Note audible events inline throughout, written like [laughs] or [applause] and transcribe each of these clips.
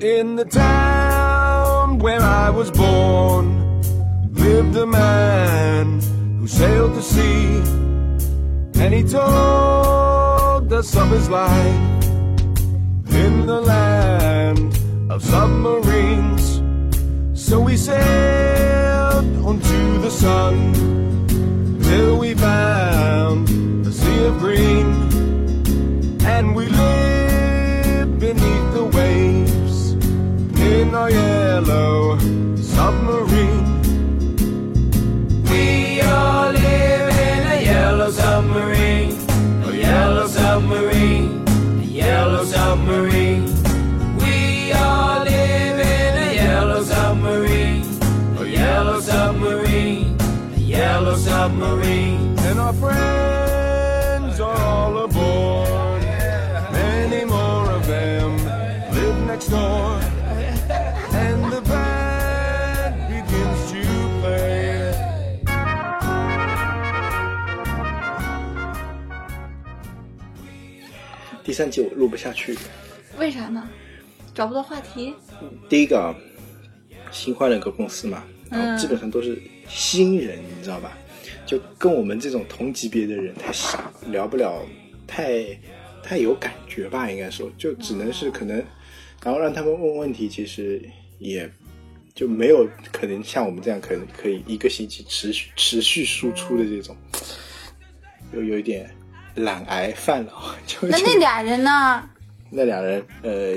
In the town where I was born lived a man who sailed the sea and he told us of his life in the land of submarines. So we sailed onto the sun till we found a sea of green and we lived door. And the band begins to play. 第三集我录不下去，为啥呢？找不到话题。第一个啊，新换了个公司嘛，然后嗯基本上都是新人，你知道吧？就跟我们这种同级别的人太少，聊不了太太有感觉吧，应该说，就只能是可能，然后让他们问问题，其实也就没有可能像我们这样，可能可以一个星期持续持续输出的这种，又有一点懒癌犯了，就 [laughs] 就那那俩人呢？那俩人呃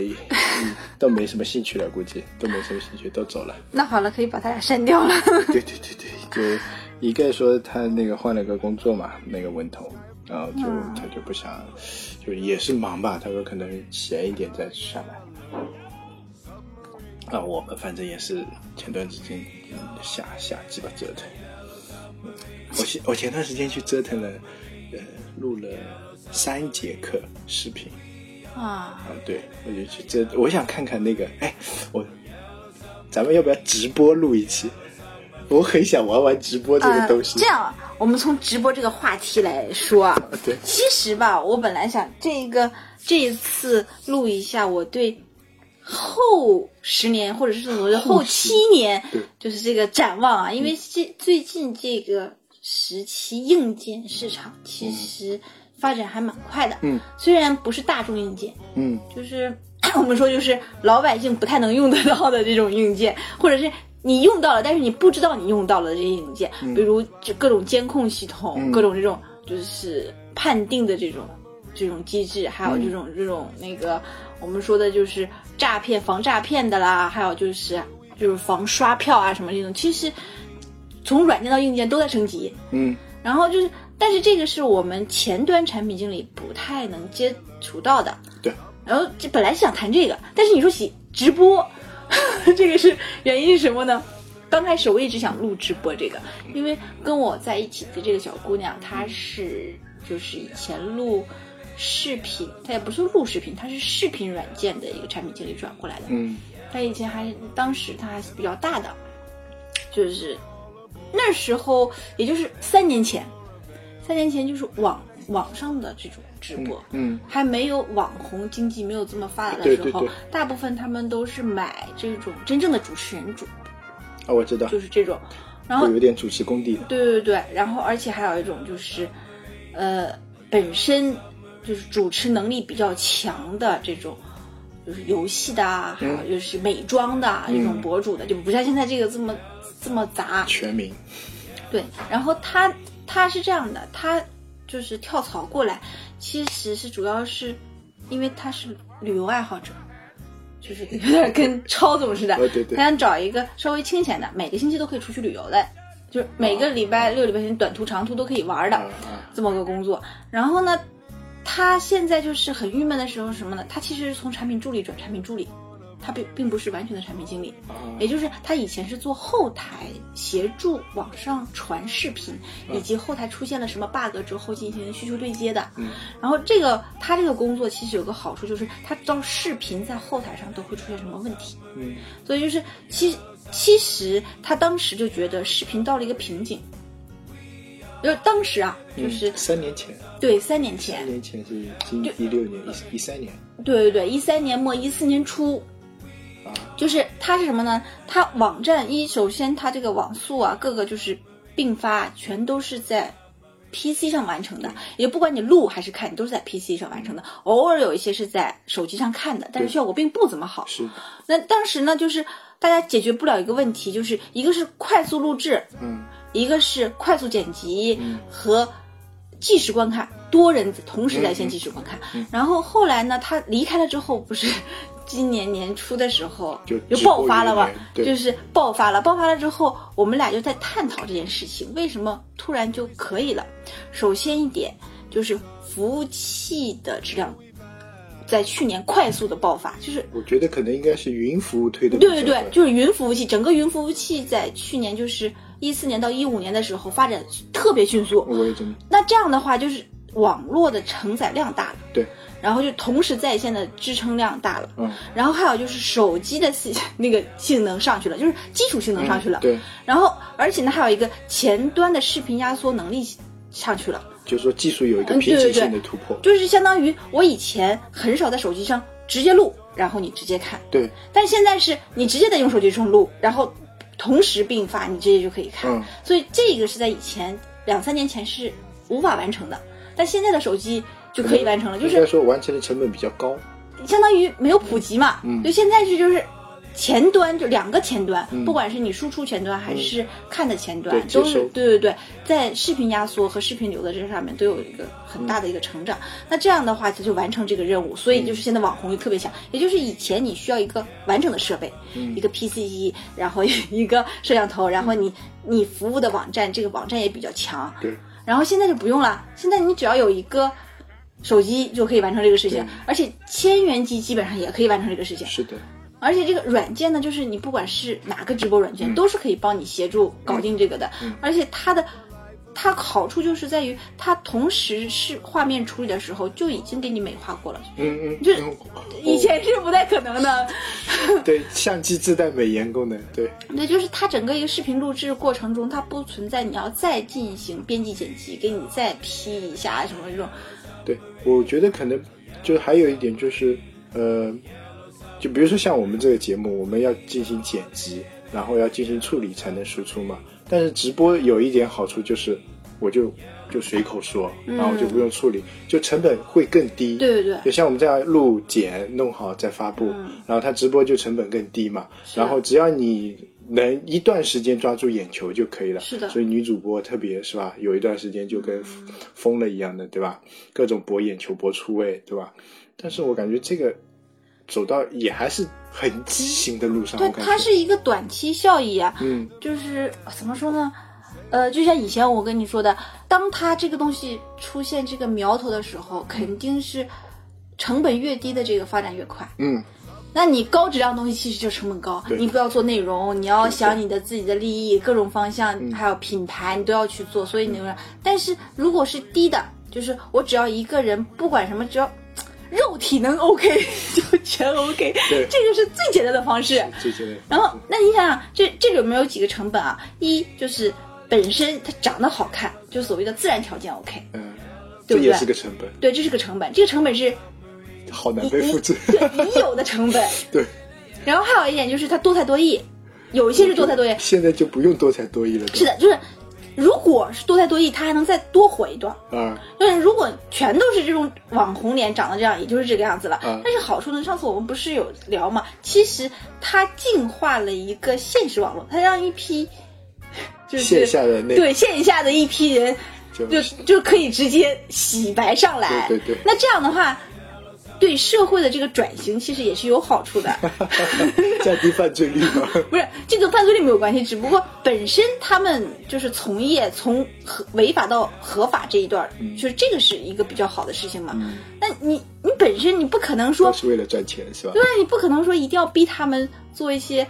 嗯都没什么兴趣了，估计都没什么兴趣，都走了。那好了，可以把他俩删掉了。对对对对，就一个说他那个换了个工作嘛，那个文头，然后就、他就不想，就也是忙吧，他说可能闲一点再下来。啊，我们反正也是前段时间嗯瞎瞎鸡巴折腾。嗯我前我前段时间去折腾了，呃，录了三节课视频。啊，啊，对，我就去这，我想看看那个，哎，我，咱们要不要直播录一期？我很想玩玩直播这个东西。呃。这样啊，我们从直播这个话题来说啊，对。其实吧，我本来想这个这一次录一下我对后十年或者是我的后七年对，就是这个展望啊，因为这最近这个时期硬件市场其实发展还蛮快的，嗯，虽然不是大众硬件，嗯，就是 [coughs] 我们说就是老百姓不太能用得到的这种硬件，或者是你用到了，但是你不知道你用到了这些硬件，比如就各种监控系统，嗯。各种这种就是判定的这种这种机制，还有这种、这种那个我们说的就是诈骗防诈骗的啦，还有就是就是防刷票啊什么这种，其实从软件到硬件都在升级，嗯，然后就是，但是这个是我们前端产品经理不太能接触到的。对。然后这本来是想谈这个，但是你说起直播，[laughs] 这个是原因是什么呢？刚开始我一直想录直播这个，因为跟我在一起的这个小姑娘，她是就是以前录视频，她也不是录视频，她是视频软件的一个产品经理转过来的。嗯，她以前还当时她还是比较大的，就是那时候也就是三年前，三年前就是网网上的这种直播，嗯，还没有网红经济没有这么发达的时候，对。对对大部分他们都是买这种真正的主持人主，啊，我知道，就是这种，然后会有点主持功底。对对对，然后而且还有一种就是，呃，本身就是主持能力比较强的这种，就是游戏的啊，还有就是美妆的啊、这种博主的，就不像现在这个这么这么杂。全民，对，然后他他是这样的，他就是跳槽过来，其实是主要是因为他是旅游爱好者。就是有点跟超总似的，哦对对他想找一个稍微清闲的，每个星期都可以出去旅游的，就是每个礼拜六、礼拜天短途、长途都可以玩的、这么个工作。然后呢，他现在就是很郁闷的时候是什么呢？他其实是从产品助理转产品助理，他并并不是完全的产品经理，也就是他以前是做后台协助网上传视频，以及后台出现了什么 bug 之后进行需求对接的。嗯。然后这个他这个工作其实有个好处，就是他知道视频在后台上都会出现什么问题，嗯。所以就是其实其实他当时就觉得视频到了一个瓶颈。就是当时啊，就是、嗯三年前，对三年前三，年前是今一六年一一三年，对对对，一三年末一四年初，就是它是什么呢？它网站一首先它这个网速啊，各个就是并发全都是在 PC 上完成的，也不管你录还是看，你都是在 PC 上完成的。偶尔有一些是在手机上看的，但是效果并不怎么好。是，那当时呢，就是大家解决不了一个问题，就是一个是快速录制，嗯，一个是快速剪辑和即时观看，多人同时在线即时观看。然后后来呢，他离开了之后，不是今年年初的时候就就爆发了吧就是爆发了，爆发了之后，我们俩就在探讨这件事情，为什么突然就可以了？首先一点就是服务器的质量。在去年快速的爆发，就是我觉得可能应该是云服务推的。对对对，就是云服务器，整个云服务器在去年就是一四年到一五年的时候发展特别迅速。我也真的那这样的话，就是网络的承载量大了，对，然后就同时在线的支撑量大了，嗯，然后还有就是手机的性那个性能上去了，就是基础性能上去了，嗯对，然后而且呢还有一个前端的视频压缩能力上去了。就是说技术有一个嗯瓶颈对。对对性的突破。就是相当于我以前很少在手机上直接录，然后你直接看，对，但现在是你直接在用手机上录，然后同时并发，你直接就可以看。嗯。所以这个是在以前两三年前是无法完成的，但现在的手机就可以完成了，就是应该是说完成的成本比较高。相当于没有普及嘛。嗯就现在是就是。前端就两个前端，嗯不管是你输出前端还是看的前端，都是对对对，在视频压缩和视频流的这上面都有一个很大的一个成长。那这样的话，它就完成这个任务，所以就是现在网红就特别强。也就是以前你需要一个完整的设备，一个 PC 机，然后一个摄像头，然后你你服务的网站，这个网站也比较强。对，然后现在就不用了，现在你只要有一个手机就可以完成这个事情，而且千元机基本上也可以完成这个事情。是的，而且这个软件呢，就是你不管是哪个直播软件，都是可以帮你协助搞定这个的。而且它的它好处就是在于，它同时是画面处理的时候就已经给你美化过了，嗯嗯，就嗯以前是不太可能的。对相机自带美颜功能，对，[laughs] 对，就是它整个一个视频录制过程中，它不存在你要再进行编辑剪辑，给你再 P 一下什么这种。对，我觉得可能就还有一点就是，呃，就比如说像我们这个节目，我们要进行剪辑，然后要进行处理才能输出嘛。但是直播有一点好处就是，我就就随口说，然后就不用处理，就成本会更低。对对对就像我们这样录剪弄好再发布，然后它直播就成本更低嘛。然后只要你能一段时间抓住眼球就可以了。是的所以女主播特别是吧，有一段时间就跟疯了一样的，对吧？各种博眼球、博出位，对吧？但是我感觉这个走到也还是很畸形的路上。对它是一个短期效益啊。嗯，就是怎么说呢？呃，就像以前我跟你说的，当它这个东西出现这个苗头的时候，肯定是成本越低的这个发展越快。嗯，那你高质量东西其实就成本高，你不要做内容，你要想你的自己的利益，各种方向，还有品牌，你都要去做，所以你但是如果是低的，就是我只要一个人，不管什么，只要肉体能 OK [laughs] 就全 OK，对。这个是最简单的方式。最简单然后，那你想想，这这里面有几个成本啊？一就是本身它长得好看，就所谓的自然条件 OK，嗯，对不对？这也是个成本，对，这是个成本，这个成本是好难被复制。[laughs] 对已有的成本。[laughs] 对，然后还有一点就是它多才多艺，有一些是多才多艺，现在就不用多才多艺了。是的，就是如果是多才多艺，他还能再多火一段。嗯，但是如果全都是这种网红脸长得这样，也就是这个样子了。嗯但是好处呢，上次我们不是有聊嘛？其实它净化了一个现实网络，它让一批 [laughs] 就是线下的那对线下的一批人就就就可以直接洗白上来。对对对那这样的话，对社会的这个转型其实也是有好处的。[laughs] 降低犯罪率吗。[laughs] 不是这个犯罪率没有关系，只不过本身他们就是从业从合违法到合法这一段就是这个是一个比较好的事情嘛。那你你本身你不可能说都，是为了赚钱是吧？对，你不可能说一定要逼他们做一些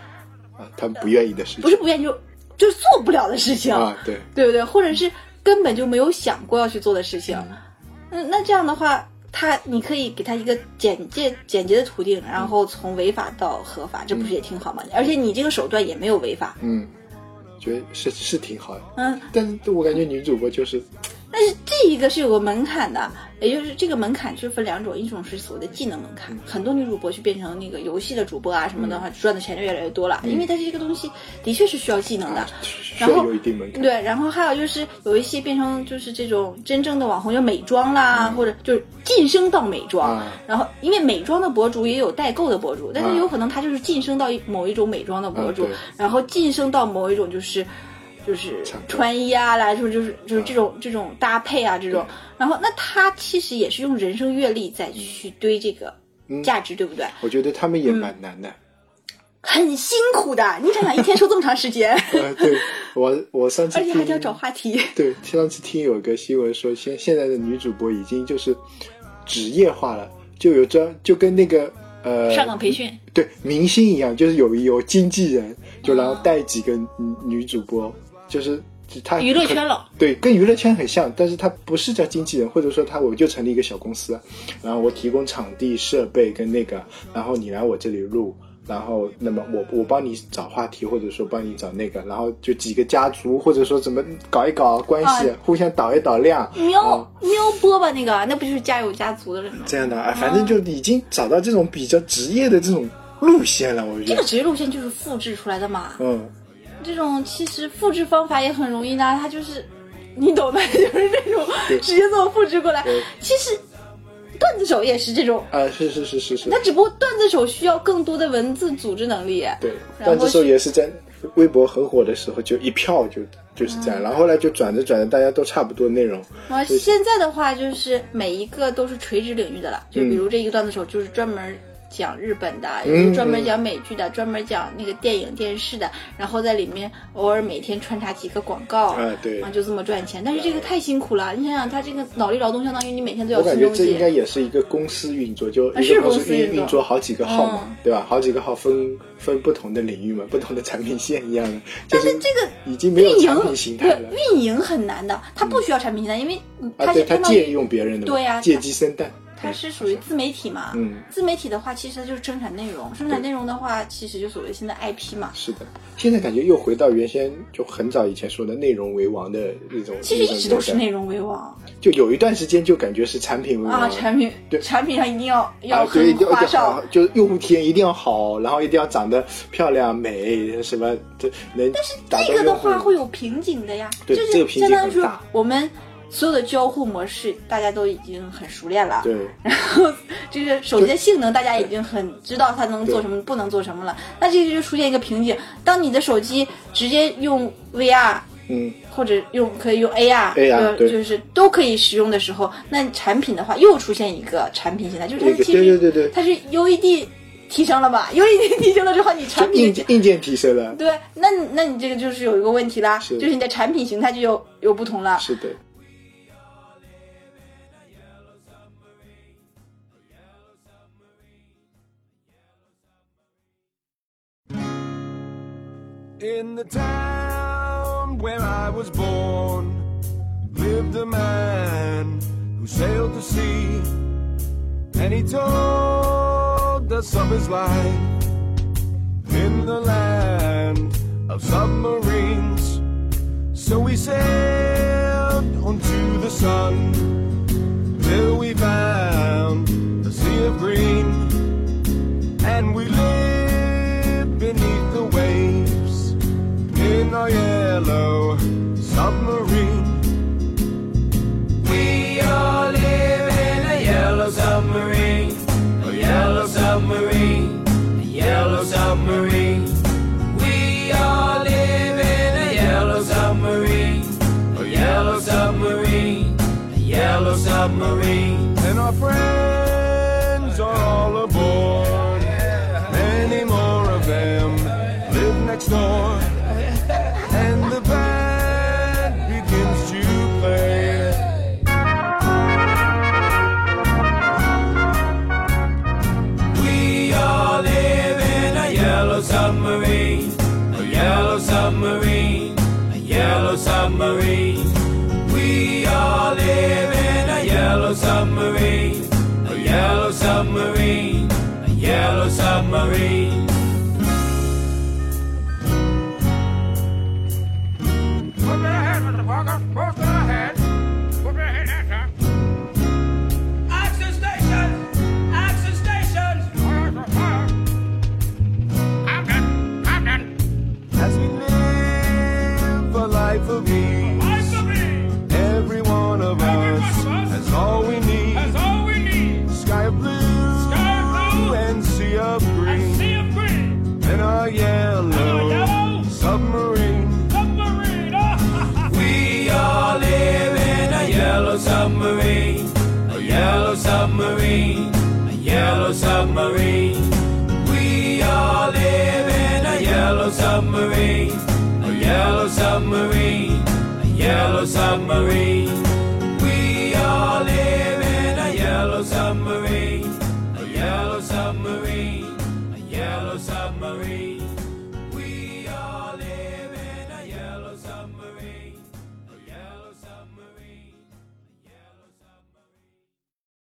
啊，他们不愿意的事情。不是不愿意就就是做不了的事情，啊，对，对不对？或者是根本就没有想过要去做的事情。嗯，那这样的话，他你可以给他一个简介简洁的途径，然后从违法到合法，这不是也挺好吗？而且你这个手段也没有违法。嗯，觉得是是挺好的。嗯，但是我感觉女主播就是那但是这一个是有个门槛的，也就是这个门槛就是分两种，一种是所谓的技能门槛，很多女主播去变成那个游戏的主播啊什么的话，赚的钱就越来越多了，因为它这个东西的确是需要技能的。需要有一定门槛。对，然后还有就是有一些变成就是这种真正的网红，就美妆啦，或者就是晋升到美妆。然后因为美妆的博主也有代购的博主，但是有可能他就是晋升到某一种美妆的博主，然后晋升到某一种就是就是穿衣啊啦，就是就是就是这种这种搭配啊这种。然后那他其实也是用人生阅历再去堆这个价值，对不对？我觉得他们也蛮难的。很辛苦的，你想想，一天说这么长时间。[laughs] 呃，对我我上次而且还要找话题。对，上次听有个新闻说，现现在的女主播已经就是职业化了，就有专就跟那个呃上岗培训对明星一样，就是有有经纪人，就然后带几个女主播，就是他娱乐圈了。对，跟娱乐圈很像，但是他不是叫经纪人，或者说他我就成立一个小公司，然后我提供场地设备跟那个，然后你来我这里录。然后，那么我我帮你找话题，或者说帮你找那个，然后就几个家族，或者说怎么搞一搞关系，互相导一导量。喵喵播吧，那个那不就是家有家族的人吗？这样的啊，反正就已经找到这种比较职业的这种路线了。我觉得这个职业路线就是复制出来的嘛。嗯，这种其实复制方法也很容易呢，它就是你懂的，[laughs] 就是那种直接这么复制过来。其实。段子手也是这种啊，是是是是是。他只不过段子手需要更多的文字组织能力。对，段子手也是在微博很火的时候就一票就就是这样，然后后来就转着转着，大家都差不多内容。啊，现在的话就是每一个都是垂直领域的了，就比如这一个段子手就是专门。讲日本的，有专门讲美剧的，专门讲那个电影电视的，然后在里面偶尔每天穿插几个广告，啊对，就这么赚钱。但是这个太辛苦了，你想想，他这个脑力劳动相当于你每天都要。我感觉这应该也是一个公司运作，就一个公司运运作好几个号嘛，对吧？好几个号分分不同的领域嘛，不同的产品线一样的。但是这个已经没有产品形态了。运营很难的，它不需要产品形态，因为它是它借用别人的，对呀，借鸡生蛋。它是属于自媒体嘛？嗯，自媒体的话，其实它就是生产内容。生产内容的话，其实就所谓现在 IP 嘛。是的，现在感觉又回到原先就很早以前说的内容为王的那种。其实一直都是内容为王。就有一段时间就感觉是产品为王。啊，产品对，产品上一定要要很花哨，就用户体验一定要好，然后一定要长得漂亮美什么这能。但是这个的话会有瓶颈的呀，就是相当于说我们。所有的交互模式大家都已经很熟练了，对。然后就是手机的性能大家已经很知道它能做什么，不能做什么了。那这个就出现一个瓶颈：当你的手机直接用 VR，嗯，或者用可以用 AR，AR 就是都可以使用的时候，那产品的话又出现一个产品形态，就是它其实对对对它是 UED 提升了吧？[laughs] UED 提升了之后，你产品硬硬件提升了，对。那那你这个就是有一个问题啦，就是你的产品形态就有有不同了，是的。In the town where I was born lived a man who sailed the sea, and he told us of his life in the land of submarines. So we sailed onto the sun till we found a sea of green, and we lived submarine, a yellow submarine. We all live in a yellow submarine, a yellow submarine, a yellow submarine.